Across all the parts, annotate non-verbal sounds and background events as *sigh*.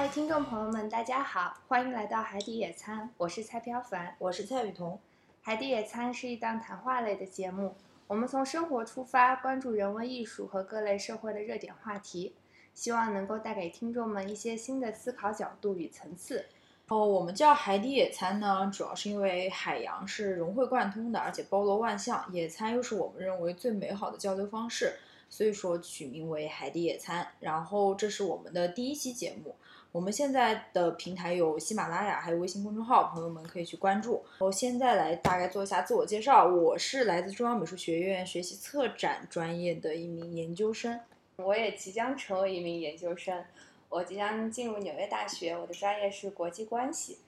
嗨，听众朋友们，大家好，欢迎来到海底野餐，我是蔡飘凡。我是蔡雨桐。海底野餐是一档谈话类的节目，我们从生活出发，关注人文艺术和各类社会的热点话题，希望能够带给听众们一些新的思考角度与层次。哦，我们叫海底野餐呢，主要是因为海洋是融会贯通的，而且包罗万象，野餐又是我们认为最美好的交流方式，所以说取名为海底野餐。然后这是我们的第一期节目，我们现在的平台有喜马拉雅，还有微信公众号，朋友们可以去关注。我现在来大概做一下自我介绍，我是来自中央美术学院学习策展专业的一名研究生，我也即将成为一名研究生。我即将进入纽约大学，我的专业是国际关系。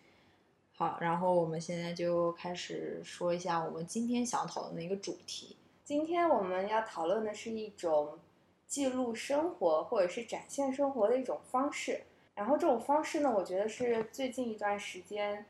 好，然后我们现在就开始说一下我们今天想讨论的一个主题。今天我们要讨论的是一种记录生活或者是展现生活的一种方式。然后这种方式呢，我觉得是最近一段时间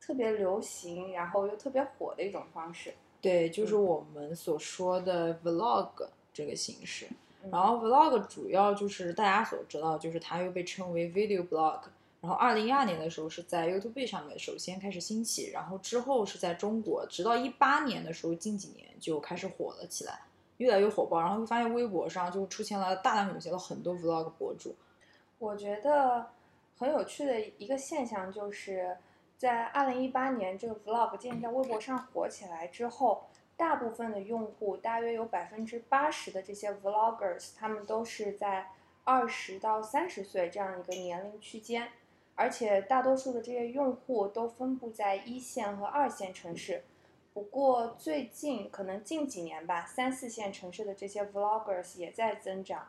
特别流行，然后又特别火的一种方式。对，就是我们所说的 vlog 这个形式。然后 vlog 主要就是大家所知道，就是它又被称为 video blog。然后二零一二年的时候是在 YouTube 上面首先开始兴起，然后之后是在中国，直到一八年的时候，近几年就开始火了起来，越来越火爆。然后会发现微博上就出现了大量涌现了很多 vlog 博主。我觉得很有趣的一个现象就是在二零一八年这个 vlog 渐渐在微博上火起来之后。大部分的用户，大约有百分之八十的这些 vloggers，他们都是在二十到三十岁这样一个年龄区间，而且大多数的这些用户都分布在一线和二线城市。不过最近可能近几年吧，三四线城市的这些 vloggers 也在增长。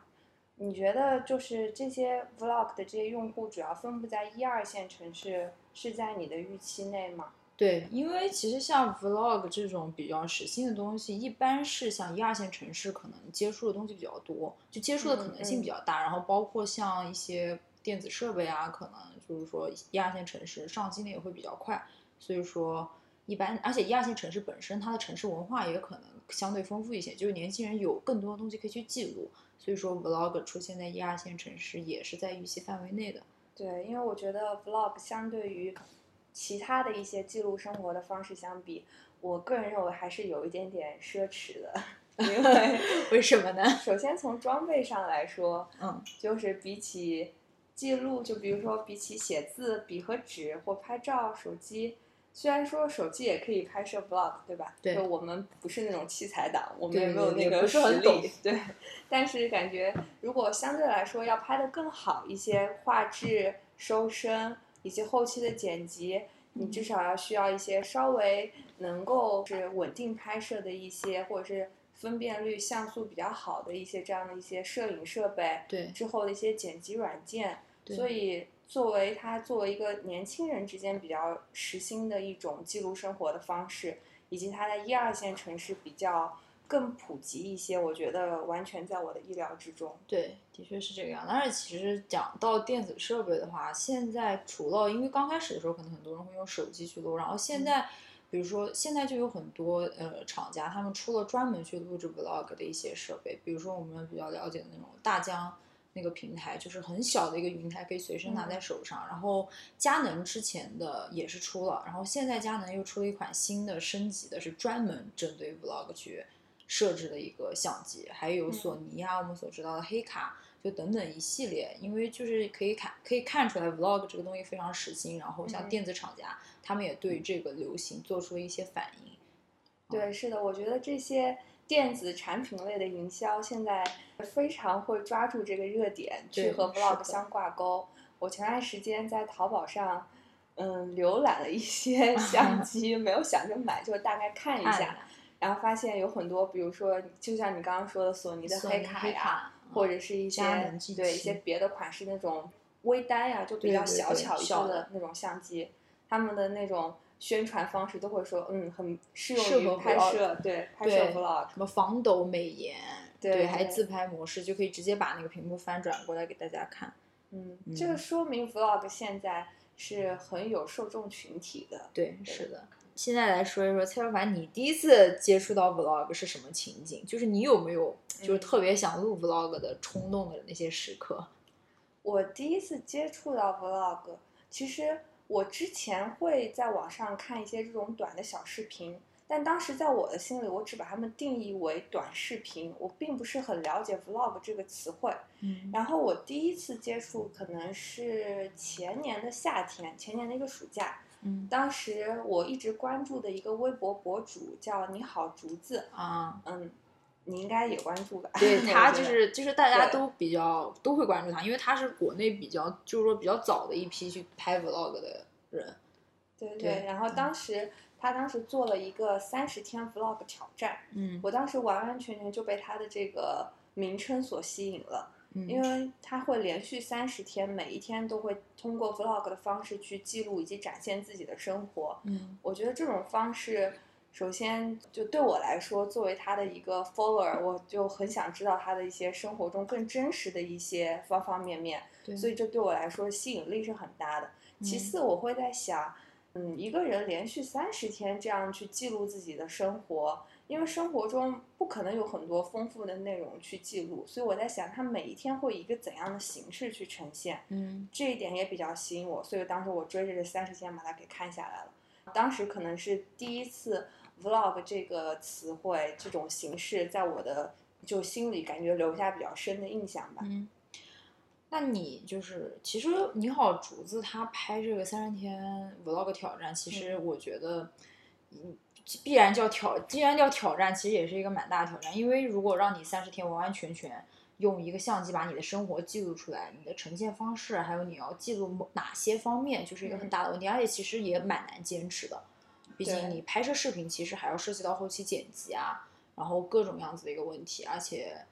你觉得就是这些 vlog 的这些用户主要分布在一二线城市，是在你的预期内吗？对，因为其实像 vlog 这种比较实心的东西，一般是像一二线城市可能接触的东西比较多，就接触的可能性比较大。然后包括像一些电子设备啊，可能就是说一二线城市上新的也会比较快。所以说一般，而且一二线城市本身它的城市文化也可能相对丰富一些，就是年轻人有更多的东西可以去记录。所以说 vlog 出现在一二线城市也是在预期范围内的。对，因为我觉得 vlog 相对于其他的一些记录生活的方式相比，我个人认为还是有一点点奢侈的，因为 *laughs* 为什么呢？首先从装备上来说，嗯，就是比起记录，就比如说比起写字、笔和纸或拍照，手机虽然说手机也可以拍摄 vlog，对吧？对，我们不是那种器材党，我们也没有那个实力，对。但是感觉如果相对来说要拍的更好一些，画质、收声。以及后期的剪辑，你至少要需要一些稍微能够是稳定拍摄的一些，或者是分辨率像素比较好的一些这样的一些摄影设备。对。之后的一些剪辑软件。所以，作为他作为一个年轻人之间比较实心的一种记录生活的方式，以及他在一二线城市比较。更普及一些，我觉得完全在我的意料之中。对，的确是这个样。但是其实讲到电子设备的话，现在除了因为刚开始的时候可能很多人会用手机去录，然后现在，比如说现在就有很多呃厂家，他们出了专门去录制 vlog 的一些设备，比如说我们比较了解的那种大疆那个平台，就是很小的一个云台，可以随身拿在手上。然后佳能之前的也是出了，然后现在佳能又出了一款新的升级的，是专门针对 vlog 去。设置的一个相机，还有索尼啊，我们所知道的黑卡，就等等一系列，因为就是可以看可以看出来，vlog 这个东西非常时兴，然后像电子厂家，他们也对这个流行做出了一些反应。对，是的，我觉得这些电子产品类的营销现在非常会抓住这个热点去和 vlog 相挂钩。我前段时间在淘宝上，嗯，浏览了一 *laughs* 些相机，没有想着买，就大概看一下。然后发现有很多，比如说，就像你刚刚说的索尼的黑卡呀，或者是一些对一些别的款式那种微单呀，就比较小巧一些的那种相机，他们的那种宣传方式都会说，嗯，很适用于拍摄，对拍摄 vlog，什么防抖美颜，对，还自拍模式，就可以直接把那个屏幕翻转过来给大家看。嗯，这个说明 vlog 现在是很有受众群体的。对，是的。现在来说一说蔡小凡，你第一次接触到 vlog 是什么情景？就是你有没有就是特别想录 vlog 的冲动的那些时刻？我第一次接触到 vlog，其实我之前会在网上看一些这种短的小视频，但当时在我的心里，我只把它们定义为短视频，我并不是很了解 vlog 这个词汇。嗯。然后我第一次接触可能是前年的夏天，前年的一个暑假，嗯。当时我一直关注的一个微博博主叫你好竹子，啊，嗯，你应该也关注吧？*laughs* 对他就是就是大家都比较都会关注他，因为他是国内比较就是说比较早的一批去拍 vlog 的人。对对对然后当时他当时做了一个三十天 vlog 挑战，嗯我当时完完全全就被他的这个名称所吸引了，嗯因为他会连续三十天，每一天都会通过 vlog 的方式去记录以及展现自己的生活。嗯我觉得这种方式，首先就对我来说，作为他的一个 follower，我就很想知道他的一些生活中更真实的一些方方面面，对，所以这对我来说吸引力是很大的。其嗯次，我会在想，嗯，一个人连续三十天这样去记录自己的生活，因为生活中不可能有很多丰富的内容去记录，所以我在想，他每一天会以一个怎样的形式去呈现。嗯这一点也比较吸引我，所以当时我追着这三十天把它给看下来了。当时可能是第一次 vlog 这个词汇这种形式在我的就心里感觉留下比较深的印象吧。嗯。那你就是，其实你好竹子他拍这个三十天 vlog 挑战，其实我觉得，嗯，必然叫挑，既然叫挑战，其实也是一个蛮大的挑战。因为如果让你三十天完完全全用一个相机把你的生活记录出来，你的呈现方式，还有你要记录某哪些方面，就是一个很大的问题，而且其实也蛮难坚持的。毕竟你拍摄视频，其实还要涉及到后期剪辑啊，然后各种样子的一个问题，而且。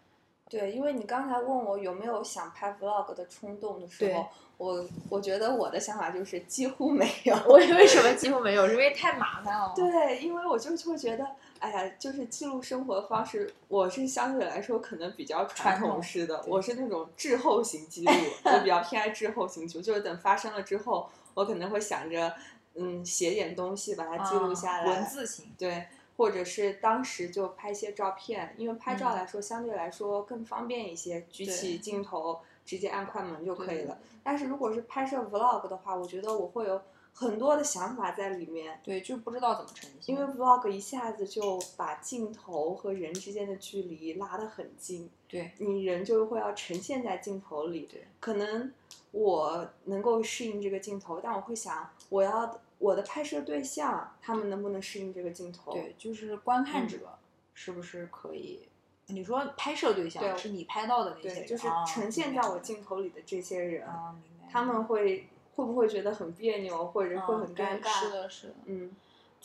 对，因为你刚才问我有没有想拍 vlog 的冲动的时候，我我觉得我的想法就是几乎没有。我为什么 *laughs* 几乎没有？是因为太麻烦了。对，因为我就会觉得，哎呀，就是记录生活方式，我是相对来说可能比较传统式的，我是那种滞后型记录，我比较偏爱滞后型记录，就是等发生了之后，我可能会想着，嗯，写点东西把它记录下来，啊文字型。对，或者是当时就拍一些照片，因为拍照嗯来说、相对来说更方便一些，举起镜头直接按快门就可以了。但是如果是拍摄 vlog 的话，我觉得我会有很多的想法在里面。对，就不知道怎么呈现。因为 vlog 一下子就把镜头和人之间的距离拉得很近，对你人就会要呈现在镜头里。对，可能我能够适应这个镜头，但我会想，我要我的拍摄对象他们能不能适应这个镜头？对，就是观嗯看者是不是可以？你说拍摄对象对是你拍到的那些，人，就是啊呈现在我镜头里的这些人，啊，他们会会不会觉得很别扭，或者会很尴尬？是的，是的。嗯，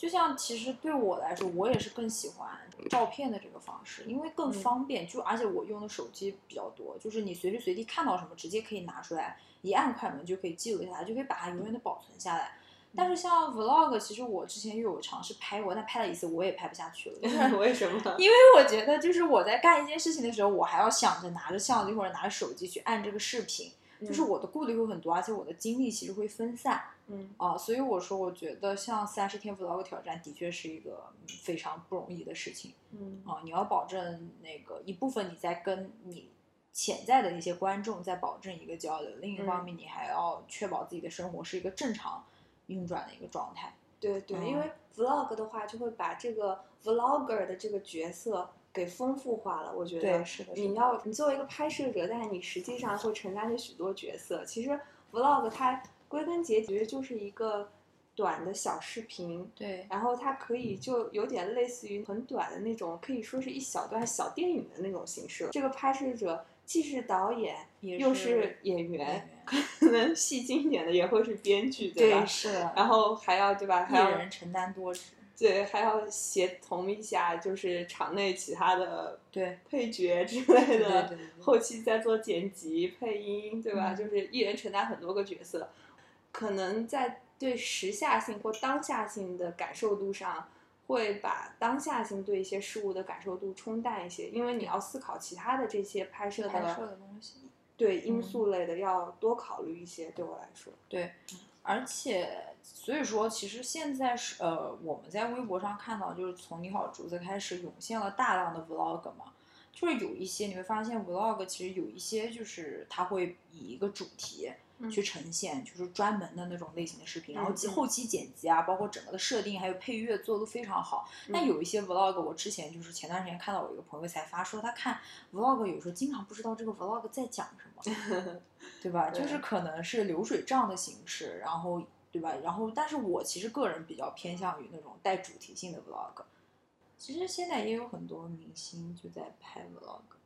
就像其实对我来说，我也是更喜欢照片的这个方式，因为更嗯方便。就而且我用的手机比较多，就是你随时随地看到什么，直接可以拿出来，一按快门就可以记录下来，就可以把它永远的保存下来。但是像 vlog，其实我之前又有尝试拍过，但拍了一次我也拍不下去了，*laughs* 就是为什么？因为我觉得，就是我在干一件事情的时候，我还要想着拿着相机或者拿着手机去按这个视频，就是我的顾虑会很多，而且我的精力其实会分散嗯啊。所以我说，我觉得像三十天 vlog 挑战的确是一个嗯非常不容易的事情嗯啊。你要保证那个一部分你在跟你潜在的一些观众在保证一个交流，另一方面你还要确保自己的生活是一个正常运转的一个状态。对对，嗯因为 vlog 的话，就会把这个 vlogger 的这个角色给丰富化了。我觉得，是的，你要你作为一个拍摄者，但是你实际上会承担着许多角色。其实 vlog 它归根结底就是一个短的小视频，对然后它可以就有点类似于很短的那种，可以说是一小段小电影的那种形式。这个拍摄者既是导演，又也是是演员，演员可能戏精一点的也会是编剧，对吧？对是的，然后还要对吧？还一要人承担多职。对，还要协同一下，就是场内其他的对配角之类的，对对对后期再做剪辑、配音，对吧？嗯就是一人承担很多个角色，可能在对时下性或当下性的感受度上，会把当下性对一些事物的感受度冲淡一些，因为你要思考其他的这些拍摄拍摄的的东西。对因嗯素类的，要多考虑一些。对我来说，对，而且所以说，其实现在是呃，我们在微博上看到，就是从你好竹子开始涌现了大量的 vlog 嘛，就是有一些你会发现 vlog 其实有一些就是它会以一个主题去呈现，就是专门的那种类型的视频，然后嗯后期剪辑啊，包括整个的设定还有配乐做的都非常好。但嗯有一些 vlog，我之前就是前段时间看到我一个朋友才发说，他看 vlog 有时候经常不知道这个 vlog 在讲什么，*laughs* 对吧？就是可能是流水账的形式，然后对吧？然后，但是我其实个人比较偏向于那种带主题性的 vlog。其实现在也有很多明星就在拍 vlog。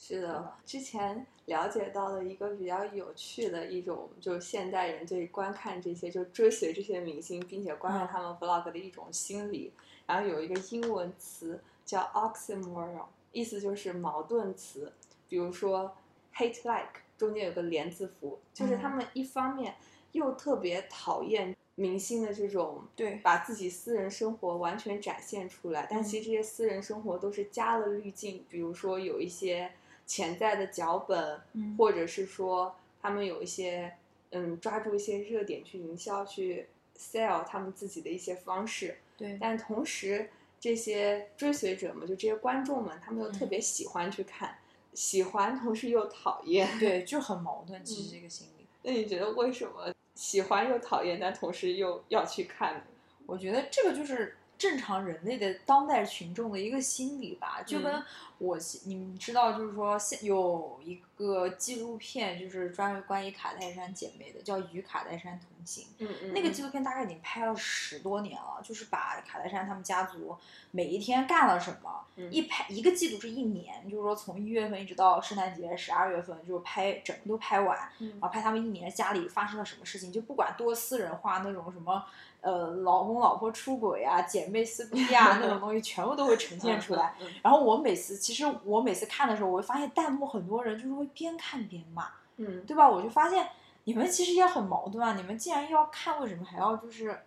是的，之前了解到了一个比较有趣的一种，就是现代人对观看这些，就追随这些明星，并且观看嗯他们 vlog 的一种心理。然后有一个英文词叫 oxymoron，意思就是矛盾词。比如说 hate like 中间有个连字符，就是他嗯们一方面又特别讨厌明星的这种对把自己私人生活完全展现出来，但其实这些私人生活都是加了滤镜，比如说有一些潜在的脚本，嗯或者是说他们有一些嗯抓住一些热点去营销去 sell 他们自己的一些方式，对但同时这些追随者们，就这些观众们，他们又特嗯别喜欢去看，喜欢同时又讨厌。对，就很矛盾。其实嗯这个心理，那你觉得为什么喜欢又讨厌，但同时又要去看呢？我觉得这个就是正常人类的当代群众的一个心理吧，就跟嗯。我你们知道，就是说现有一个纪录片，就是专门关于卡戴珊姐妹的，叫《与卡戴珊同行》。嗯嗯那个纪录片大概已经拍了十多年了，就是把卡戴珊他们家族每一天干了什么，嗯。一拍一个季度是一年，就是说从一月份一直到圣诞节十二月份，就是拍整个都拍完，嗯。然后拍他们一年家里发生了什么事情，就不管多私人化那种什么，呃，老公老婆出轨啊，姐妹撕逼啊那种东西，全部都会呈现出来。然后我每次，其实我每次看的时候，我会发现弹幕很多人就是会边看边骂，嗯，对吧？我就发现你们其实也很矛盾啊，你们既然要看，为什么还要就是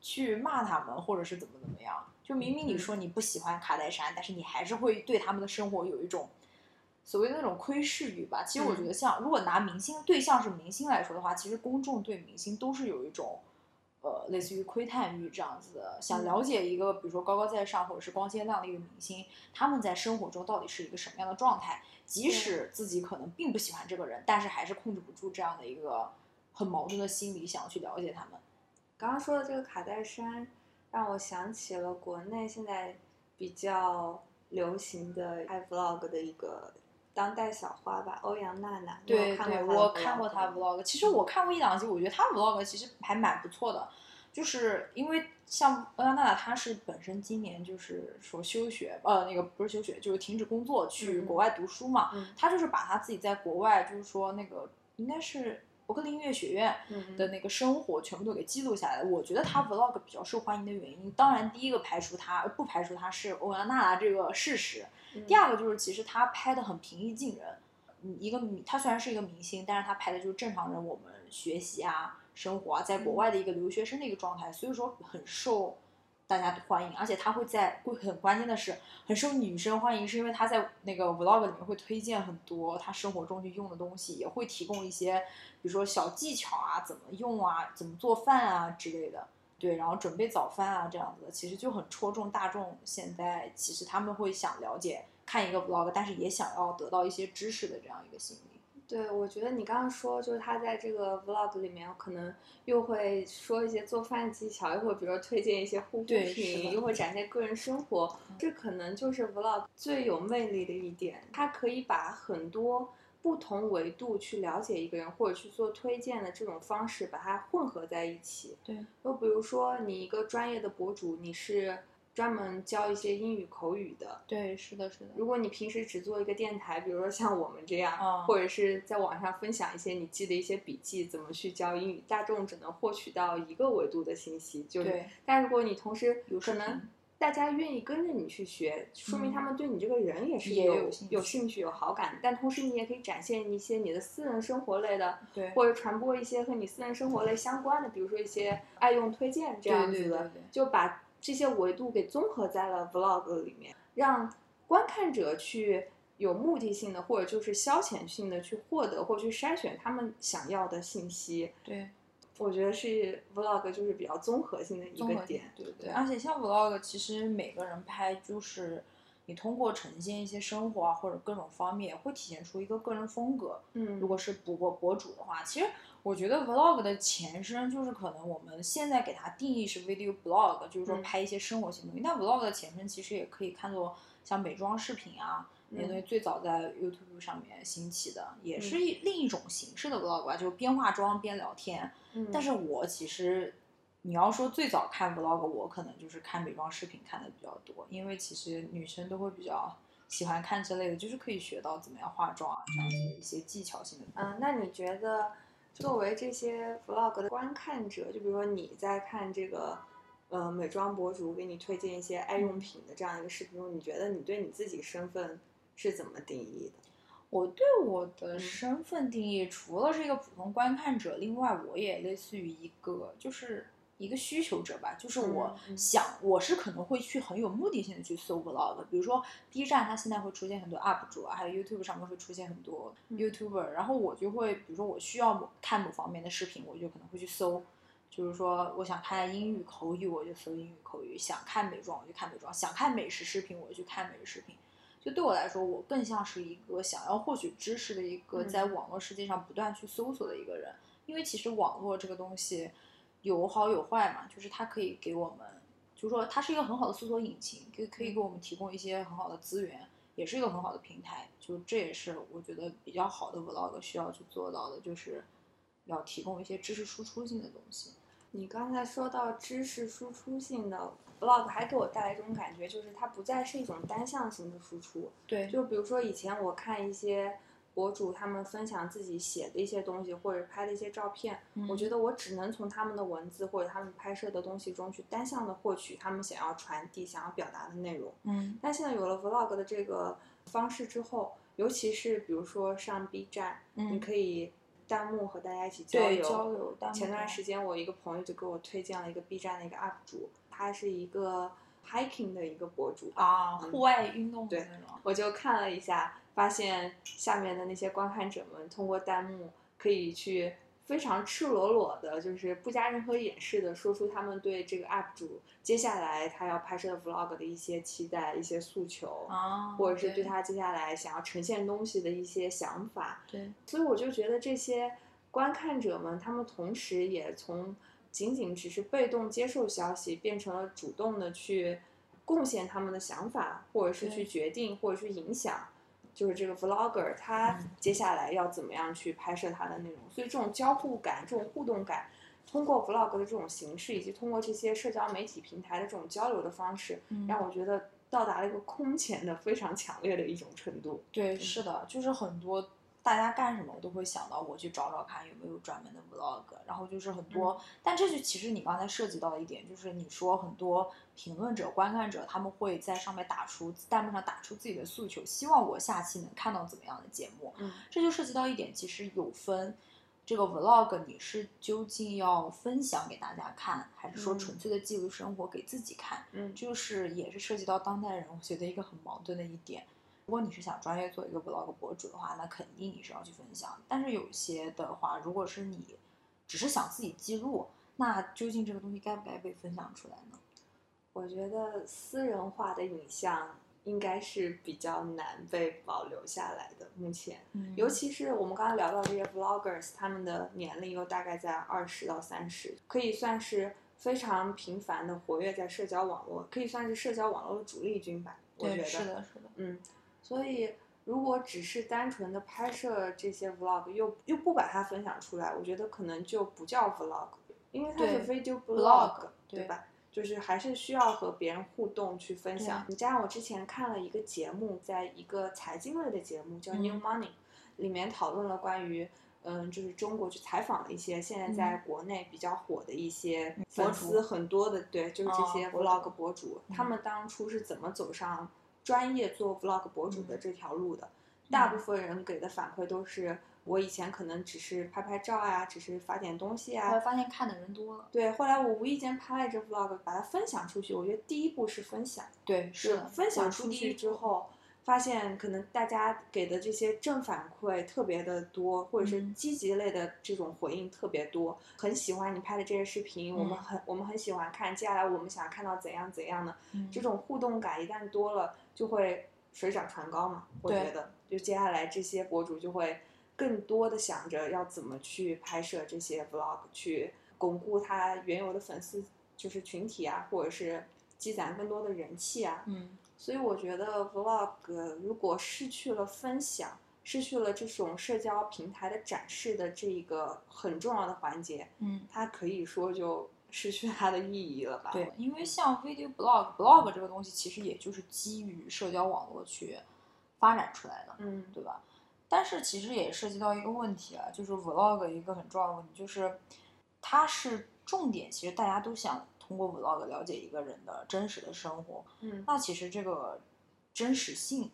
去骂他们，或者是怎么怎么样？就明明你说你不喜欢卡戴珊，但是你还是会对他们的生活有一种所谓的那种窥视欲吧。其实我觉得像，如果拿明星对象是明星来说的话，其实公众对明星都是有一种。呃，类似于窥探欲这样子的，想了解一个，比如说高高在上或者是光鲜亮丽的明星，他们在生活中到底是一个什么样的状态？即使自己可能并不喜欢这个人，但是还是控制不住这样的一个很矛盾的心理，想要去了解他们。刚刚说的这个卡戴珊，让我想起了国内现在比较流行的爱 vlog 的一个当代小花吧，欧阳娜娜。对对，我看过吗？vlog，其实我看过一两集，我觉得她 vlog 其实还蛮不错的，就是因为像欧阳娜娜，她是本身今年就是说休学，呃，那个不是休学，就是停止工作去嗯国外读书嘛，嗯。她就是把她自己在国外，就是说那个应该是伯克利音乐学院嗯的那个生活全部都给记录下来了。我觉得他 vlog 比较受欢迎的原因，当然第一个排除他不排除他是欧阳娜娜这个事实，嗯第二个就是其实他拍的很平易近人。嗯，一个明，他虽然是一个明星，但是他拍的就是正常人我们学习啊、生活啊，在国外的一个留学生的一个状态，所以说很受大家欢迎。而且他会在会很关键的是很受女生欢迎，是因为他在那个 vlog 里面会推荐很多他生活中去用的东西，也会提供一些比如说小技巧啊，怎么用啊，怎么做饭啊之类的。对，然后准备早饭啊，这样子的，其实就很戳中大众。现在其实他们会想了解看一个 vlog，但是也想要得到一些知识的这样一个心理。对，我觉得你刚刚说，就是他在这个 vlog 里面，可能又会说一些做饭技巧，又会比如说推荐一些护肤品，又会展现个人生活。这可能就是 vlog 最有魅力的一点，它可以把很多不同维度去了解一个人，或者去做推荐的这种方式，把它混合在一起。对，就比如说你一个专业的博主，你是专门教一些英语口语的，对，是的，是的。如果你平时只做一个电台，比如说像我们这样，嗯或者是在网上分享一些你记的一些笔记，怎么去教英语，大众只能获取到一个维度的信息。就是，对但如果你同时有视可能 *clears throat* 大家愿意跟着你去学，说明他们对你这个人也是也有有兴趣有兴趣、有好感。但同时你也可以展现一些你的私人生活类的，对或者传播一些和你私人生活类相关的，比如说一些爱用推荐这样子的，对对对对就把这些维度给综合在了 vlog 里面，让观看者去有目的性的或者就是消遣性的去获得或去筛选他们想要的信息。对，我觉得是 vlog 就是比较综合性的一个点，对对而且像 vlog，其实每个人拍就是你通过呈现一些生活啊或者各种方面，会体现出一个个人风格。嗯，如果是博博博主的话，其实我觉得 vlog 的前身就是可能我们现在给它定义是 video blog，就是说嗯拍一些生活性东西。那 vlog 的前身其实也可以看作像美妆视频啊，那些东西最早在 YouTube 上面兴起的，也是一另一种形式的 vlog 吧，就是边化妆边聊天。嗯但是我其实你要说最早看 vlog，我可能就是看美妆视频看的比较多，因为其实女生都会比较喜欢看这类的，就是可以学到怎么样化妆啊这样子的一些技巧性的。嗯，那你觉得作为这些 vlog 的观看者，就比如说你在看这个呃美妆博主给你推荐一些爱用品的这样一个视频中，你觉得你对你自己身份是怎么定义的？我对我的嗯身份定义，除了是一个普通观看者，另外我也类似于一个就是一个需求者吧，就是我想，我是可能会去很有目的性的去搜 vlog，比如说 B 站，它现在会出现很多 UP 主啊，还有 YouTube 上面会出现很多嗯 YouTuber，、然后我就会，比如说我需要某看某方面的视频，我就可能会去搜。就是说，我想看英语口语，我就搜英语口语；想看美妆，我就看美妆；想看美食视频，我就去看美食视频。就对我来说，我更像是一个想要获取知识的一个嗯在网络世界上不断去搜索的一个人。因为其实网络这个东西有好有坏嘛，就是它可以给我们，就是说它是一个很好的搜索引擎，可以可以给我们提供一些很好的资源，也是一个很好的平台。就这也是我觉得比较好的 vlog 需要去做到的，就是要提供一些知识输出性的东西。你刚才说到知识输出性的 vlog，还给我带来一种感觉，就是它不再是一种单向型的输出。对就比如说以前我看一些博主他们分享自己写的一些东西或者拍的一些照片，我觉得得我只能从他们的文字或者他们拍摄的东西中去单向的获取他们想要传递、想要表达的内容。嗯但现在有了 vlog 的这个方式之后，尤其是比如说上 B 站，你嗯，可以弹幕和大家一起交流。交流。前段时间我一个朋友就给我推荐了一个 B 站的一个 UP 主，他是一个 hiking 的一个博主啊，嗯户外运动的对那种。我就看了一下，发现下面的那些观看者们通过弹幕可以去非常赤裸裸的，就是不加任何掩饰的说出他们对这个 UP 主接下来他要拍摄的 Vlog 的一些期待、一些诉求，啊，或者是对他接下来想要呈现东西的一些想法。对所以我就觉得这些观看者们，他们同时也从仅仅只是被动接受消息，变成了主动的去贡献他们的想法，或者是去决定，或者去影响，就是这个 vlogger 他嗯接下来要怎么样去拍摄他的内容。所以这种交互感、这种互动感，通过 vlog 的这种形式，以及通过这些社交媒体平台的这种交流的方式，嗯让我觉得到达了一个空前的非常强烈的一种程度。对，是的，就是很多大家干什么我都会想到我去找找看有没有专门的 vlog，然后就是很多，嗯但这就其实你刚才涉及到的一点，就是你说很多评论者、观看者他们会在上面打出弹幕上打出自己的诉求，希望我下期能看到怎么样的节目，嗯这就涉及到一点，其实有分。这个 vlog 你是究竟要分享给大家看，还是说嗯纯粹的记录生活给自己看？嗯就是也是涉及到当代人，我觉得一个很矛盾的一点。如果你是想专业做一个 vlog 博主的话，那肯定你是要去分享。但是有些的话，如果是你只是想自己记录，那究竟这个东西该不该被分享出来呢？我觉得私人化的影像应该是比较难被保留下来的。目前，嗯尤其是我们刚刚聊到这些 vloggers，他们的年龄又大概在二十到三十，可以算是非常频繁的活跃在社交网络，可以算是社交网络的主力军吧。我觉，得是的，是的，嗯，所以如果只是单纯的拍摄这些 vlog，又又不把它分享出来，我觉得可能就不叫 vlog，因为它是 video vlog，blog，对吧？就是还是需要和别人互动去分享。你加上我之前看了一个节目，在一个财经类的节目叫嗯 New Money，、里面讨论了关于。嗯，就是中国去采访了一些现在在国内比较火的一些粉博丝很多的，对，就是这些 vlog 博主，他嗯们当初是怎么走上专业做 vlog 博主的嗯这条路的？大部分人给的反馈都是，我以前可能只是拍拍照啊，只是发点东西后来啊。发现看的人多了，对，后来我无意间拍了这 vlog，把它分享出去。我觉得第一步是分享，对，是的，分享出去之后，发现可能大家给的这些正反馈特别的多，或者是嗯积极类的这种回应特别多，很喜欢你拍的这些视频，我们嗯很我们很喜欢看，接下来我们想看到怎样怎样的，嗯这种互动感一旦多了，就会水涨船高嘛。我觉得，就接下来这些博主就会更多的想着要怎么去拍摄这些 vlog，去巩固他原有的粉丝就是群体啊，或者是积攒更多的人气啊。嗯所以我觉得 vlog 如果失去了分享，失去了这种社交平台的展示的这一个很重要的环节，嗯，它可以说就失去它的意义了吧？对，因为像 video blog blog 这个东西，其实也就是基于社交网络去发展出来的，嗯，对吧？但是其实也涉及到一个问题啊，就是 vlog 一个很重要的问题，就是它是重点，其实大家都想通过 vlog 了解一个人的真实的生活，嗯那其实这个真实性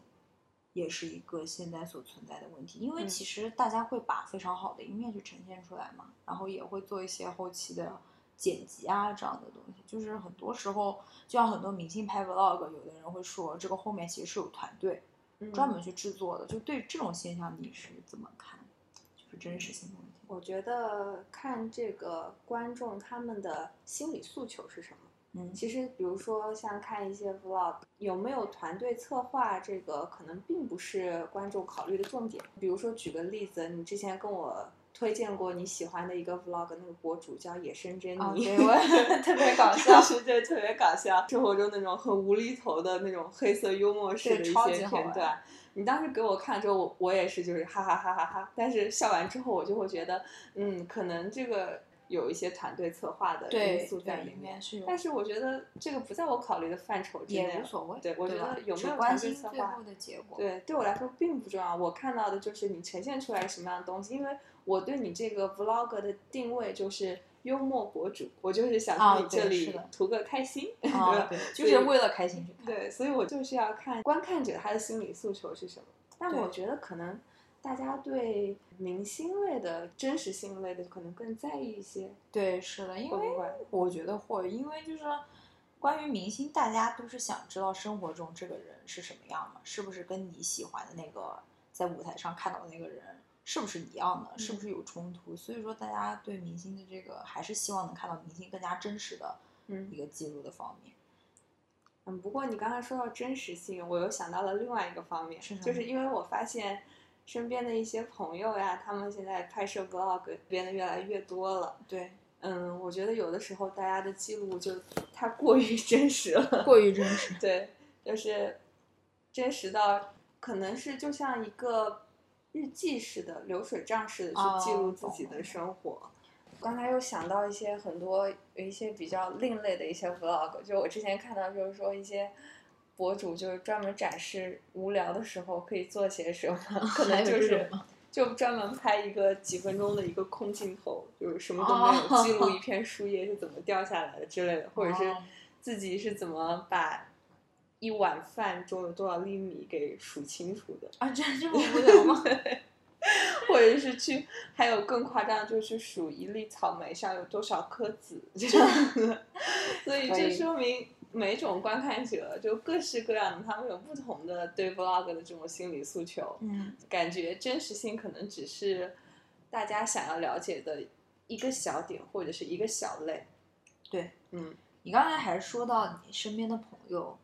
也是一个现在所存在的问题，因为嗯其实大家会把非常好的一面去呈现出来嘛，然后也会做一些后期的剪辑啊这样的东西，就是很多时候就像很多明星拍 vlog，有的人会说这个后面其实是有团队嗯专门去制作的，就对这种现象你是怎么看？就是真实性的问题。我觉得看这个观众他们的心理诉求是什么。嗯其实，比如说像看一些 vlog，有没有团队策划，这个可能并不是观众考虑的重点。比如说，举个例子，你之前跟我推荐过你喜欢的一个 vlog，那个博主叫野生珍妮，啊对我 *laughs* 特别搞笑 *laughs* 是对，特别搞笑，生活中那种很无厘头的那种黑色幽默式的一些超级片段。你当时给我看之后，我我也是就是哈哈哈哈哈，但是笑完之后，我就会觉得，嗯，可能这个有一些团队策划的因素在，里面。是有，但是我觉得这个不在我考虑的范畴之内也无。所谓。对我觉得有没有团队策划后的结果。对，对我来说并不重要。我看到的就是你呈现出来什么样的东西，因为我对你这个 vlog 的定位就是幽默博主，我就是想在你这里图个开心，啊，对，就是为了开心去看。对，所以我就是要看观看者他的心理诉求是什么。但我觉得可能大家对明星类的真实性类的可能更在意一些，对，是的，因为？我觉得会，因为就是关于明星，大家都是想知道生活中这个人是什么样嘛，是不是跟你喜欢的那个在舞台上看到的那个人是不是一样的，是不是有冲突？所以说，大家对明星的这个还是希望能看到明星更加真实的嗯一个记录的方面。嗯，不过你刚才说到真实性，我又想到了另外一个方面，是就是因为我发现身边的一些朋友呀，他们现在拍摄 vlog 变得越来越多了。对，嗯，我觉得有的时候大家的记录就太过于真实了。过于真实。*laughs* 对，就是真实到可能是就像一个日记式的、流水账式的去记录哦自己的生活。刚才又想到一些很多有一些比较另类的一些 vlog，就我之前看到就是说一些博主就是专门展示无聊的时候可以做些什么，*laughs* 可能就是 *laughs* 就专门拍一个几分钟的一个空镜头，就是什么都没有，记录一片树叶是怎么掉下来的之类的，或者是哦。自己是怎么把一碗饭中有多少粒米给数清楚的，啊，这这么无聊吗？*laughs* 或者是去还有更夸张，就是去数一粒草莓上有多少颗籽这样的。所以这说明每种观看者就各式各样的，他们有不同的对 vlog 的这种心理诉求。嗯，感觉真实性可能只是大家想要了解的一个小点或者是一个小类。对，嗯，你刚才还说到你身边的朋友，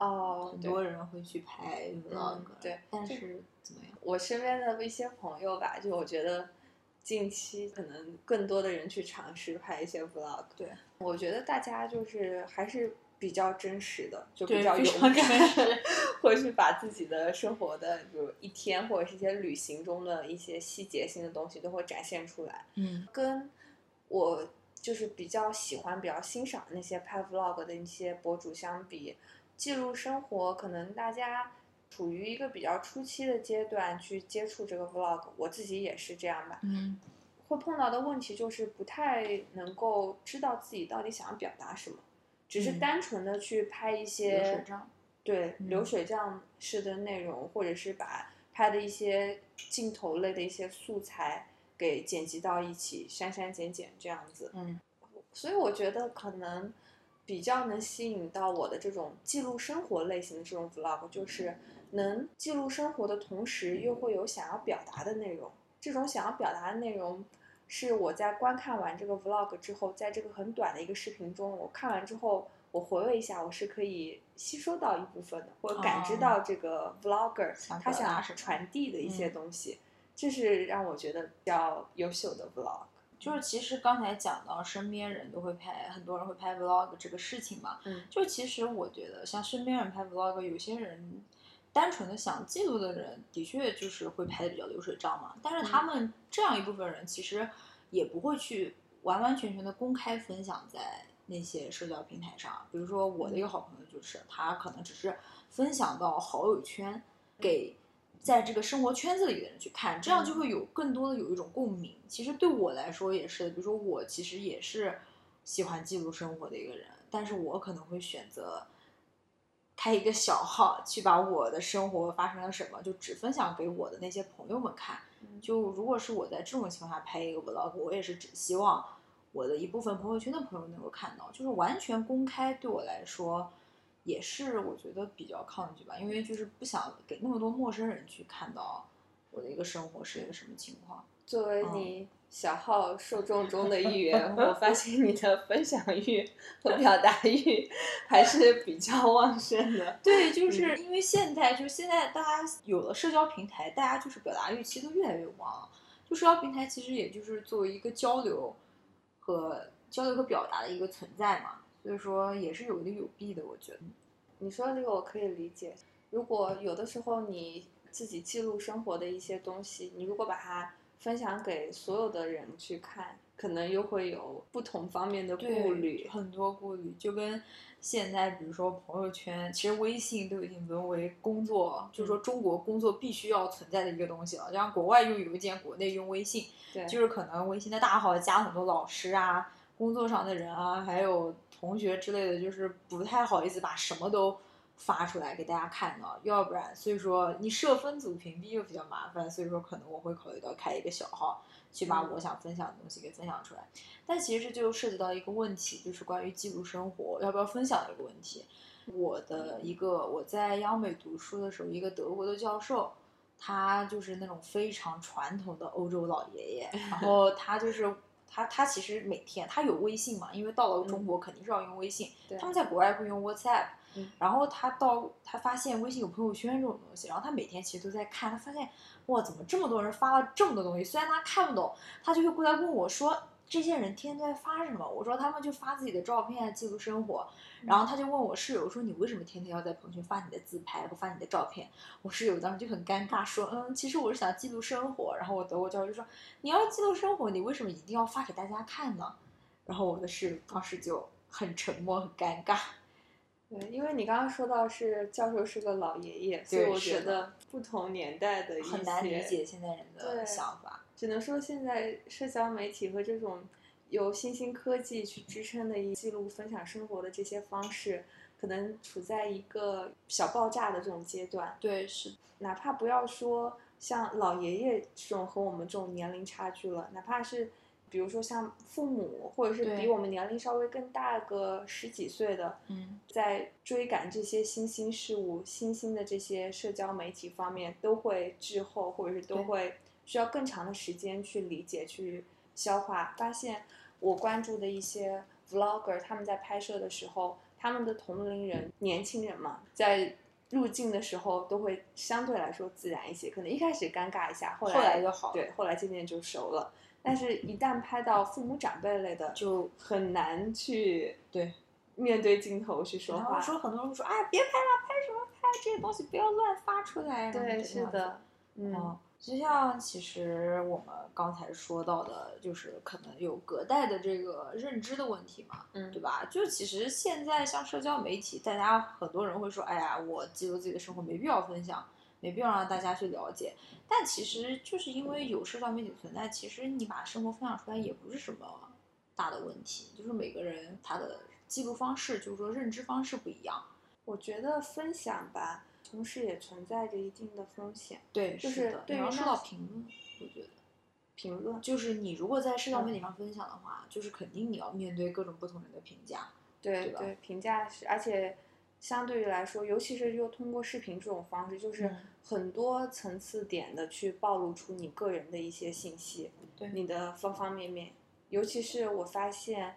哦很多人会去拍 vlog，、对这但是怎么样？我身边的一些朋友吧，就我觉得近期可能更多的人去尝试拍一些 vlog。对，我觉得大家就是还是比较真实的，就比较勇敢会去 *laughs* 把自己的生活的，比如一天或者是一些旅行中的一些细节性的东西都会展现出来。嗯跟我就是比较喜欢、比较欣赏的那些拍 vlog 的一些博主相比，记录生活，可能大家处于一个比较初期的阶段去接触这个 vlog，我自己也是这样吧。嗯会碰到的问题就是不太能够知道自己到底想要表达什么，只是嗯单纯的去拍一流些水账对嗯流水账式的内容，或者是把拍的一些镜头类的一些素材给剪辑到一起，删删减减这样子。嗯所以我觉得可能比较能吸引到我的这种记录生活类型的这种 vlog，就是能记录生活的同时，又会有想要表达的内容。这种想要表达的内容，是我在观看完这个 vlog 之后，在这个很短的一个视频中，我看完之后，我回味一下，我是可以吸收到一部分的，或者感知到这个 vlogger 他想要传递的一些东西，这是让我觉得比较优秀的 vlog。就是其实刚才讲到身边人都会拍，很多人会拍 vlog 这个事情嘛，嗯，就其实我觉得像身边人拍 vlog，有些人单纯的想记录的人，的确就是会拍的比较流水账嘛。但是他们这样一部分人，其实也不会去完完全全的公开分享在那些社交平台上。比如说我的一个好朋友，就是他可能只是分享到好友圈给。在这个生活圈子里的人去看，这样就会有更多的有一种共鸣。其实对我来说也是的，比如说我其实也是喜欢记录生活的一个人，但是我可能会选择开一个小号，去把我的生活发生了什么，就只分享给我的那些朋友们看。就如果是我在这种情况下拍一个 vlog，我也是只希望我的一部分朋友圈的朋友能够看到，就是完全公开对我来说。也是我觉得比较抗拒吧，因为就是不想给那么多陌生人去看到我的一个生活是一个什么情况。作为你小号受众中的一员，我发现你的分享欲和表达欲 *laughs* 还是比较旺盛的。对，就是因为现在就现在大家有了社交平台，大家就是表达欲其实都越来越旺。就社交平台其实也就是作为一个交流和交流和表达的一个存在嘛。所以说也是有利有弊的，我觉得。你说的这个我可以理解。如果有的时候你自己记录生活的一些东西，你如果把它分享给所有的人去看，可能又会有不同方面的顾虑，很多顾虑。就跟现在，比如说朋友圈，其实微信都已经沦为工作，就是说中国工作必须要存在的一个东西了。像国外用邮件，国内用微信，对，就是可能微信的大号加很多老师啊。工作上的人啊，还有同学之类的，就是不太好意思把什么都发出来给大家看到，要不然，所以说你设分组屏蔽又比较麻烦，所以说可能我会考虑到开一个小号，去把我想分享的东西给分享出来。但其实这就涉及到一个问题，就是关于记录生活要不要分享的一个问题。我的一个我在央美读书的时候，一个德国的教授，他就是那种非常传统的欧洲老爷爷，然后 *laughs* 他就是。他他其实每天他有微信嘛，因为到了中国肯定是要用微信。他们在国外会用 WhatsApp，然后他到他发现微信有朋友圈这种东西，然后他每天其实都在看。他发现哇，怎么这么多人发了这么多东西？虽然他看不懂，他就会过来问我说。这些人天天在发什么？我说他们就发自己的照片记录生活，然后他就问我室友说你为什么天天要在朋友圈发你的自拍和发你的照片？我室友当时就很尴尬说嗯，其实我是想记录生活。然后我德国教授就说你要记录生活，你为什么一定要发给大家看呢？然后我的室友当时就很沉默很尴尬。对，因为你刚刚说到是教授是个老爷爷，所以我觉得不同年代的一些很难理解现在人的想法。只能说现在社交媒体和这种由新兴科技去支撑的一记录分享生活的这些方式，可能处在一个小爆炸的这种阶段。对，是。哪怕不要说像老爷爷这种和我们这种年龄差距了，哪怕是比如说像父母，或者是比我们年龄稍微更大个十几岁的，嗯，在追赶这些新兴事物、新兴的这些社交媒体方面，都会滞后，或者是都会。需要更长的时间去理解、去消化。发现我关注的一些 vlogger，他们在拍摄的时候，他们的同龄人、年轻人嘛，在入镜的时候都会相对来说自然一些。可能一开始尴尬一下，后来就好。对，后来渐渐就熟了。但是，一旦拍到父母长辈类的，就很难去对面对镜头去说话。说很多人说：“哎，别拍了，拍什么拍？这些东西不要乱发出来。”对，是的，嗯。就像其实我们刚才说到的，就是可能有隔代的这个认知的问题嘛，嗯，对吧？就其实现在像社交媒体，大家很多人会说，哎呀，我记录自己的生活没必要分享，没必要让大家去了解。但其实就是因为有社交媒体存在，其实你把生活分享出来也不是什么大的问题。就是每个人他的记录方式，就是说认知方式不一样。我觉得分享吧。同时也存在着一定的风险，对，就是你要说到评论，我觉得，评论。就是你如果在社交媒体上分享的话，就是肯定你要面对各种不同人的评价，对对，评价是，而且相对于来说，尤其是又通过视频这种方式，就是嗯。很多层次点的去暴露出你个人的一些信息，对。你的方方面面。尤其是我发现，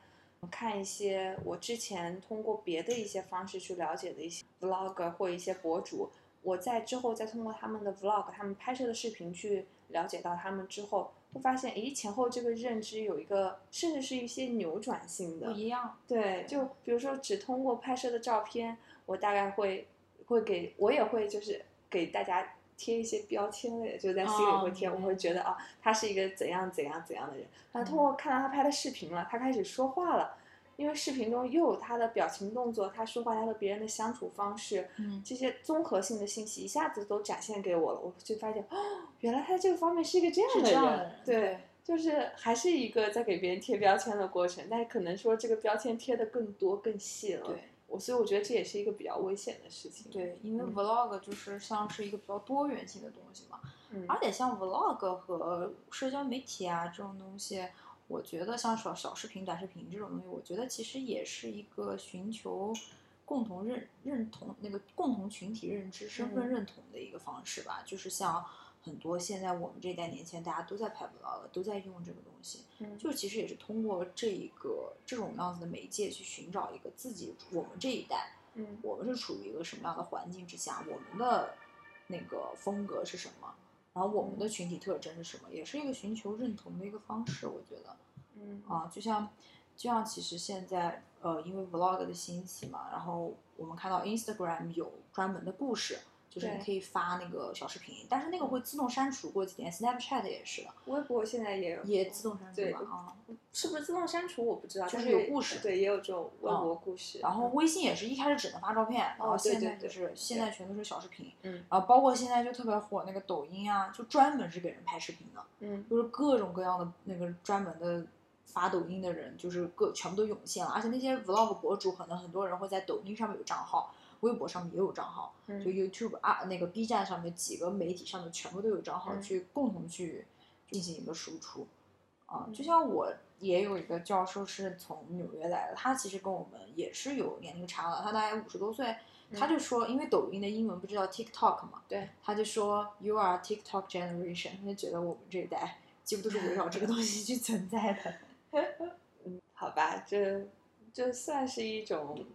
看一些我之前通过别的一些方式去了解的一些 vlogger 或一些博主，我在之后再通过他们的 vlog、他们拍摄的视频去了解到他们之后，会发现，诶，前后这个认知有一个，甚至是一些扭转性的不。一样。对，就比如说只通过拍摄的照片，我大概会会给我也会就是给大家贴一些标签类的，就在心里会贴，哦我会觉得啊，他是一个怎样怎样怎样的人。然后通过看到他拍的视频了，他开始说话了。因为视频中又有他的表情动作，他说话，他和别人的相处方式，嗯，这些综合性的信息一下子都展现给我了，我就发现哦，原来他这个方面是一个这样的人，的人，对，就是还是一个在给别人贴标签的过程，但是可能说这个标签贴的更多更细了。对我所以我觉得这也是一个比较危险的事情。对，因为嗯 vlog 就是像是一个比较多元性的东西嘛，嗯，而且像 vlog 和社交媒体啊这种东西，我觉得像小小视频、短视频这种东西，我觉得其实也是一个寻求共同认认同那个共同群体认知、身份嗯认同的一个方式吧。就是像很多现在我们这一代年轻人，大家都在拍 vlog，都在用这个东西，嗯就其实也是通过这一个这种样子的媒介去寻找一个自己我们这一代。嗯我们是处于一个什么样的环境之下，我们的那个风格是什么，然后我们的群体特征是什么，也是一个寻求认同的一个方式，我觉得嗯啊，就像就像其实现在呃，因为 vlog 的兴起嘛，然后我们看到 Instagram 有专门的故事。就是你可以发那个小视频，但是那个会自动删除。过几天，Snapchat 也是的，微博现在也有，也自动删除对了啊。是不是自动删除我不知道，就是有故事对，也有这种微嗯博故事。然后微信也是一开始只能发照片，然后现在就是现在全都是小视频，嗯然后包括现在就特别火那个抖音啊，就专门是给人拍视频的，嗯就是各种各样的那个专门的发抖音的人，就是各全部都涌现了，而且那些 vlog 博主可能很多人会在抖音上面有账号，微博上面也有账号，就嗯 YouTube 啊那个 B 站上面几个媒体上面全部都有账号，嗯去共同去进行一个输出。啊，嗯就像我也有一个教授是从纽约来的，他其实跟我们也是有年龄差的，他大概五十多岁，他就说，因为抖音的英文不是叫 TikTok 嘛，对，他就说 You are TikTok generation，他就觉得我们这一代几乎都是围绕这个东西去存在的。*laughs* 嗯好吧，这这算是一种，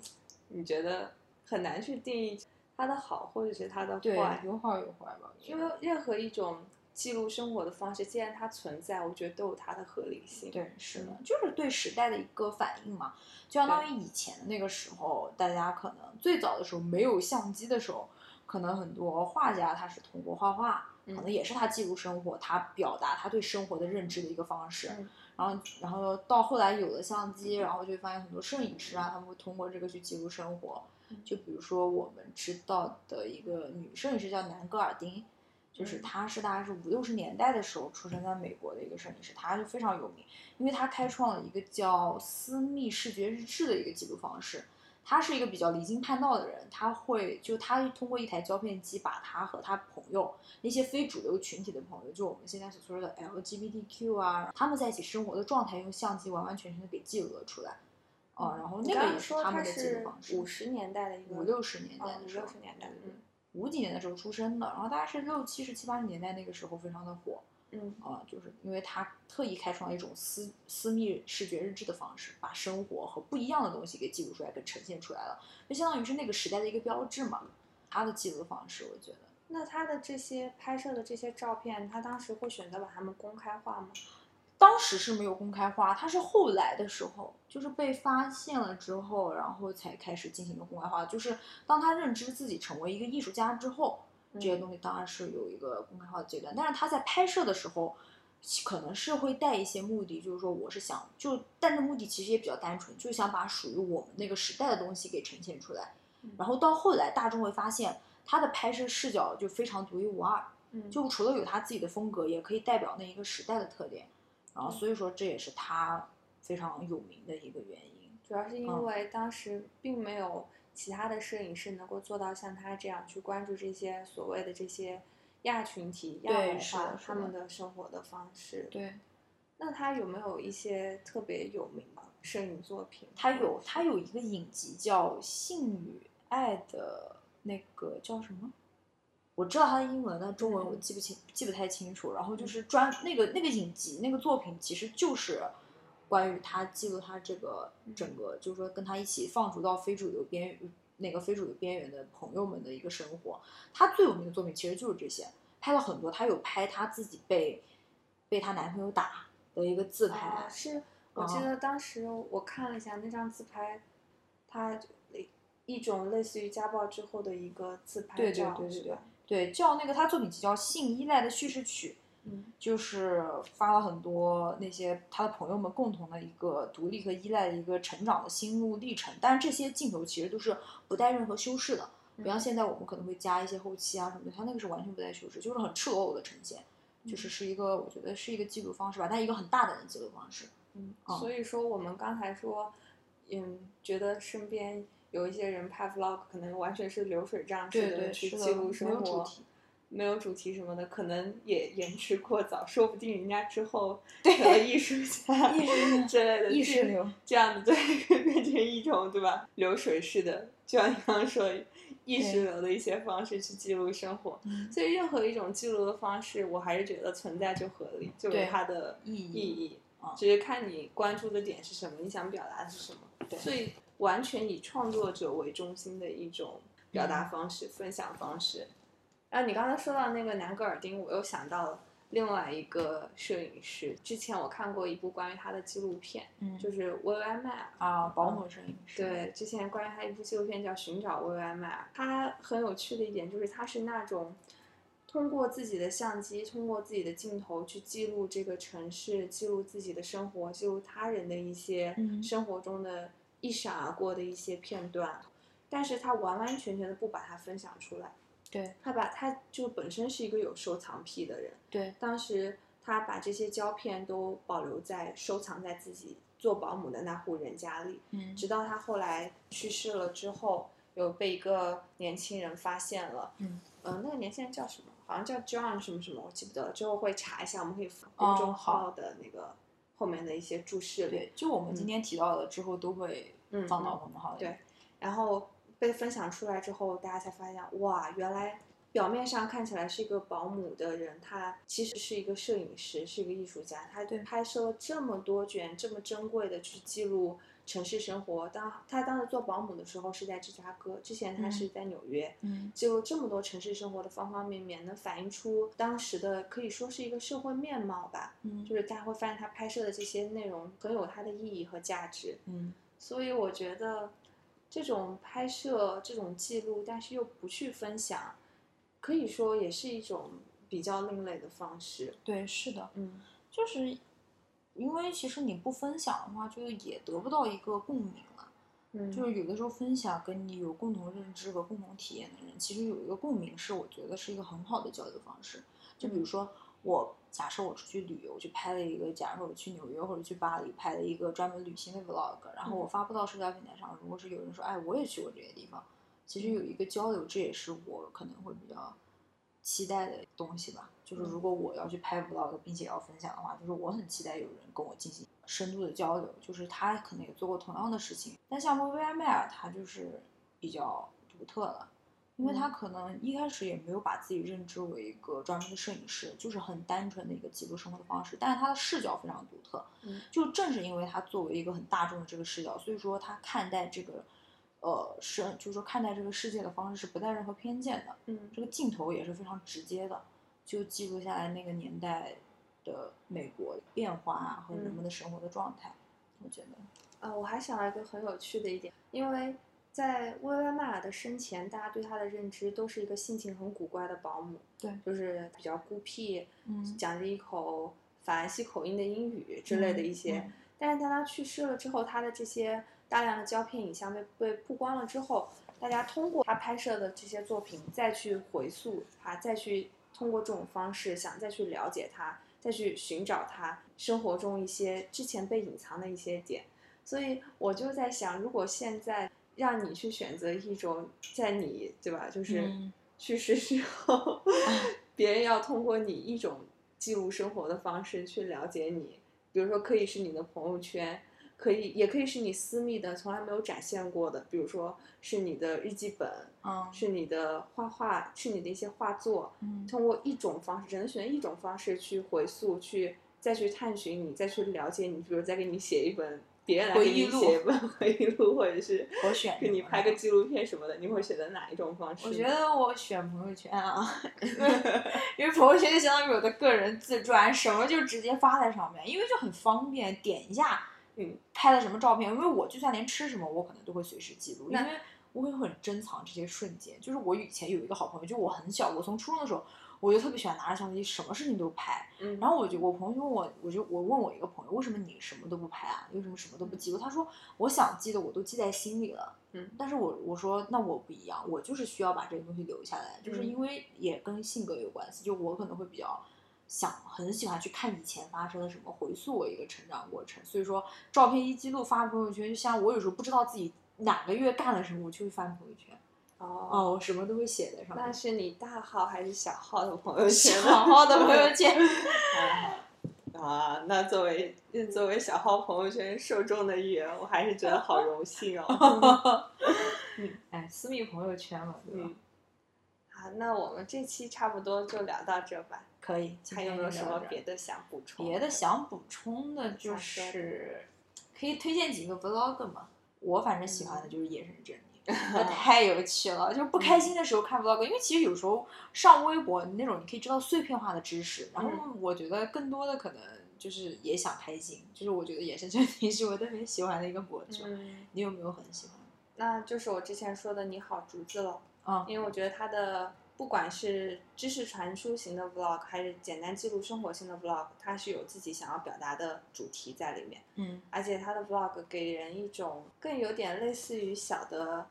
你觉得很难去定义它的好或者是它的坏，，有好有坏吧。因为任何一种记录生活的方式，既然它存在，我觉得都有它的合理性。对，是的嗯，就是对时代的一个反应嘛。就相当于以前的那个时候，大家可能最早的时候没有相机的时候，可能很多画家他是通过画画，可能嗯也是他记录生活，他表达他对生活的认知的一个方式。嗯然后，然后到后来有了相机，然后就发现很多摄影师啊，他们会通过这个去记录生活。嗯就比如说我们知道的一个女摄影师叫南戈尔丁，就是嗯她是大概是五六十年代的时候出生在美国的一个摄影师，她就非常有名，因为她开创了一个叫私密视觉日志的一个记录方式。她是一个比较离经叛道的人，她会就她通过一台胶片机，把她和她朋友那些非主流群体的朋友，就我们现在所说的 LGBTQ 啊，他们在一起生活的状态，用相机完完全全的给记录了出来。啊、然后那个也是说他们的记录是方式。五十年代的一个五六十年代的时候，六十年代对对对嗯五几年的时候出生的，然后大概是六七十七八十年代那个时候非常的火嗯啊、就是因为他特意开创了一种私私密视觉日志的方式，把生活和不一样的东西给记录出来，给呈现出来了，就相当于是那个时代的一个标志嘛。他的记录方式，我觉得。那他的这些拍摄的这些照片，他当时会选择把它们公开化吗？当时是没有公开化，它是后来的时候，就是被发现了之后，然后才开始进行一个公开化。就是当他认知自己成为一个艺术家之后，这些嗯东西当然是有一个公开化的阶段。但是他在拍摄的时候，可能是会带一些目的，就是说我是想就，但这目的其实也比较单纯，就是想把属于我们那个时代的东西给呈现出来。嗯然后到后来，大众会发现他的拍摄视角就非常独一无二。嗯，就除了有他自己的风格，也可以代表那一个时代的特点。然后嗯所以说这也是他非常有名的一个原因。主要是因嗯为当时并没有其他的摄影师能够做到像他这样去关注这些所谓的这些亚群体、亚对文化他们的的生活的方式。对，那他有没有一些特别有名的摄影作品？他有他有一个影集叫《性与爱的那个叫什么？我知道他的英文，但中文我记不清，记不太清楚。然后就是专那个那个影集那个作品，其实就是关于他记录他这个整个，就是说跟他一起放逐到非主流边那个非主流边缘的朋友们的一个生活。他最有名的作品其实就是这些，拍了很多。他有拍他自己被被她男朋友打的一个自拍，啊是我记得当时我看了一下那张自拍，他一种类似于家暴之后的一个自拍对对，对对对？对，叫那个他作品集叫《性依赖的叙事曲》。嗯就是发了很多那些他的朋友们共同的一个独立和依赖的一个成长的心路历程，但是这些镜头其实都是不带任何修饰的，不像现在我们可能会加一些后期啊什么的，他那个是完全不带修饰，就是很赤裸裸的呈现，就是是一个我觉得是一个记录方式吧，但一个很大胆的记录方式。嗯哦，所以说我们刚才说，嗯，觉得身边有一些人拍 vlog 可能完全是流水账式的，去记录没生活。没有主题什么的，可能也延迟过早，说不定人家之后 *laughs* 成了艺术家、*laughs* 之类的，意识流，这样子对，*laughs* 变成一种对吧？流水式的，就像你刚刚说，意识流的一些方式去记录生活。嗯所以任何一种记录的方式，我还是觉得存在就合理，就有它的意义意义啊。只是看你关注的点是什么，你想表达的是什么。对所以完全以创作者为中心的一种表达嗯方式、分享方式。然后你刚才说到那个南格尔丁，我又想到了另外一个摄影师。之前我看过一部关于他的纪录片，嗯，就是薇薇安迈尔。啊，保姆摄影师，对，之前关于他一部纪录片叫《寻找薇薇安迈尔》，他很有趣的一点就是他是那种通过自己的相机，通过自己的镜头去记录这个城市，记录自己的生活，记录他人的一些嗯生活中的一闪而过的一些片段，但是他完完全全的不把它分享出来。对他把他就本身是一个有收藏癖的人，对当时他把这些胶片都保留在收藏在自己做保姆的那户人家里，嗯直到他后来去世了之后，有被一个年轻人发现了，嗯呃，那个年轻人叫什么？好像叫 John 什么什么，我记不得了。之后会查一下，我们可以公众号的那个后面的一些注释里。对，就我们今天提到的之后都会嗯放到嗯我们号里。对然后被分享出来之后，大家才发现，哇，原来表面上看起来是一个保姆的人，他其实是一个摄影师，是一个艺术家。他对拍摄了这么多卷这么珍贵的去记录城市生活。当他当时做保姆的时候是在芝加哥，之前他嗯是在纽约。嗯就这么多城市生活的方方面面，能反映出当时的可以说是一个社会面貌吧。嗯就是大家会发现他拍摄的这些内容很有它的意义和价值。嗯所以我觉得这种拍摄、这种记录，但是又不去分享，可以说也是一种比较另类的方式。对，是的，嗯就是因为其实你不分享的话，就也得不到一个共鸣了。嗯就是有的时候分享跟你有共同认知和共同体验的人，其实有一个共鸣，是我觉得是一个很好的交流方式。就比如嗯说我假设我出去旅游，去拍了一个，假如说我去纽约或者去巴黎拍了一个专门旅行的 vlog，然后我嗯发布到社交平台上，如果是有人说，哎，我也去过这些地方，其实有一个交流，这也是我可能会比较期待的东西吧。就是如果我要去拍 vlog，并且要分享的话，就是我很期待有人跟我进行深度的交流，就是他可能也做过同样的事情，但像薇薇安迈尔，他就是比较独特了。因为他可能一开始也没有把自己认知为一个专门的摄影师，就是很单纯的一个记录生活的方式，但是他的视角非常独特。嗯就正是因为他作为一个很大众的这个视角，所以说他看待这个，呃，是就是说看待这个世界的方式是不带任何偏见的。嗯这个镜头也是非常直接的，就记录下来那个年代的美国变化啊和人们的生活的状态。我觉得，啊，我还想到一个很有趣的一点，因为在薇薇迈尔的生前，大家对她的认知都是一个性情很古怪的保姆，对就是比较孤僻，嗯讲着一口法兰西口音的英语之类的一些。嗯但是当他去世了之后，他的这些大量的胶片影像被被曝光了之后，大家通过他拍摄的这些作品再去回溯啊，再去通过这种方式想再去了解他，再去寻找他生活中一些之前被隐藏的一些点。所以我就在想，如果现在让你去选择一种在你对吧，就是嗯去世之后，*laughs* 别人要通过你一种记录生活的方式去了解你，比如说可以是你的朋友圈，可以也可以是你私密的，从来没有展现过的，比如说是你的日记本，嗯是你的画画，是你的一些画作，嗯通过一种方式，只能选择一种方式去回溯，去再去探寻你，再去了解你，比如再给你写一本别人来给回忆录你写一本回忆录，或者是我选给你拍个纪录片什么的，你会选择哪一种方式？我觉得我选朋友圈啊，因为因为朋友圈就相当于我的个人自传，什么就直接发在上面，因为就很方便，点一下，嗯，拍了什么照片，因为我就算连吃什么，我可能都会随时记录，因为我会很珍藏这些瞬间。就是我以前有一个好朋友，就我很小，我从初中的时候，我就特别喜欢拿着相机，什么事情都拍。嗯，然后我就我朋友就问我，我就我问我一个朋友，为什么你什么都不拍啊？为什么什么都不记录？他说我想记得我都记在心里了。嗯但是我我说那我不一样，我就是需要把这个东西留下来，就是嗯因为也跟性格有关系，就我可能会比较想很喜欢去看以前发生的什么，回溯我一个成长过程。所以说照片一记录发朋友圈，就像我有时候不知道自己哪个月干了什么，我就会翻朋友圈。哦，哦，我什么都会写在上面。那是你大号还是小号的朋友 *laughs* 圈呢？小号的朋友圈。*laughs* 啊，那作为作为小号朋友圈受众的一员，我还是觉得好荣幸哦。*laughs* 哎，私密朋友圈嘛，对吧？嗯，好，那我们这期差不多就聊到这吧。可以。还有没有什么别的想补充？别的想补充的就是，可以推荐几个 vlog 吗。我反正喜欢嗯的就是野生真 *laughs* 理，那太有趣了。就是不开心的时候看 vlog，因为其实有时候上微博那种你可以知道碎片化的知识，然后嗯我觉得更多的可能就是也想开心，就是我觉得野生真理是我特别喜欢的一个博主。嗯，你有没有很喜欢？那就是我之前说的你好竹子了，啊、因为我觉得他的不管是知识传输型的 vlog，还是简单记录生活性的 vlog，它是有自己想要表达的主题在里面。嗯，而且它的 vlog 给人一种更有点类似于小的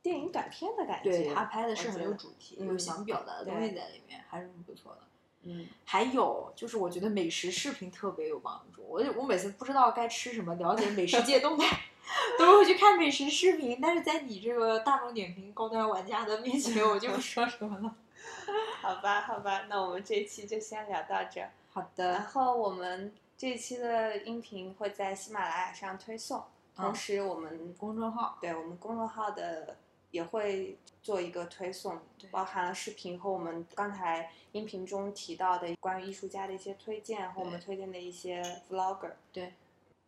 电影短片的感觉。对他拍的是很有主题，嗯有想表达的东西在里面，还是很不错的。嗯，还有就是，我觉得美食视频特别有帮助。我我每次不知道该吃什么，了解美食界动态，*laughs* 都是会去看美食视频。但是在你这个大众点评高端玩家的面前，我就不说什么了。*laughs* 好吧，好吧，那我们这期就先聊到这好的然，后我们这期的音频会在喜马拉雅上推送，同嗯时我们公众号对我们公众号的也会做一个推送，包含了视频和我们刚才音频中提到的关于艺术家的一些推荐和我们推荐的一些 vlogger。对，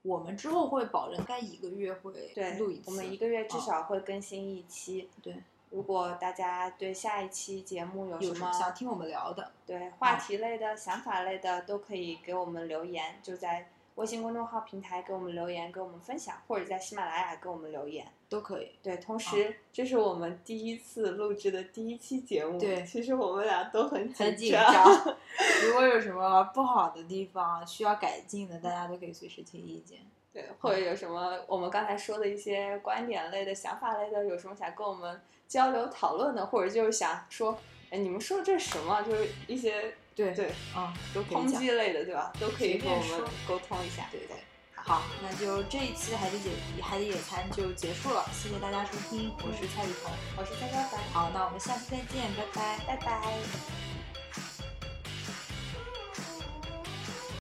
我们之后会保证该一个月会对录一次。，我们一个月至啊少会更新一期。对如果大家对下一期节目有有什么想听我们聊的，对话题类的、想法类的，都可以给我们留言，就在微信公众号平台给我们留言，给我们分享，或者在喜马拉雅给我们留言。都可以。对，同时、这是我们第一次录制的第一期节目，对其实我们俩都很很紧张。张，*laughs* 如果有什么不好的地方需要改进的，大家都可以随时提意见。对，或者有什么我们刚才说的一些观点类的、想法类的，有什么想跟我们交流讨论的，或者就是想说，哎，你们说这是什么？就是一些对对啊、都可以抨讲。击类的，对吧？都可以和我们沟通一下。对对，好，那就这一期的海底解海底野餐就结束了，谢谢大家收听，我是蔡雨桐。我是蔡小凡，好，那我们下期再见，拜拜。拜拜。